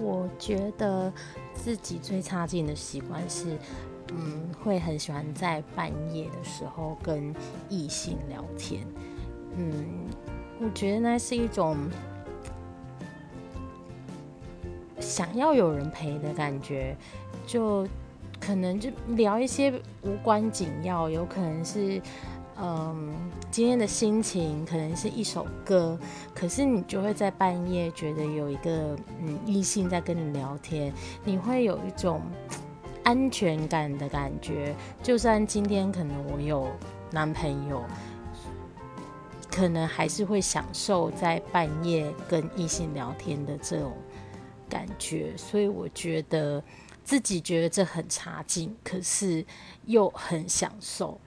我觉得自己最差劲的习惯是，嗯，会很喜欢在半夜的时候跟异性聊天。嗯，我觉得那是一种想要有人陪的感觉，就可能就聊一些无关紧要，有可能是。嗯，今天的心情可能是一首歌，可是你就会在半夜觉得有一个嗯异性在跟你聊天，你会有一种安全感的感觉。就算今天可能我有男朋友，可能还是会享受在半夜跟异性聊天的这种感觉。所以我觉得自己觉得这很差劲，可是又很享受。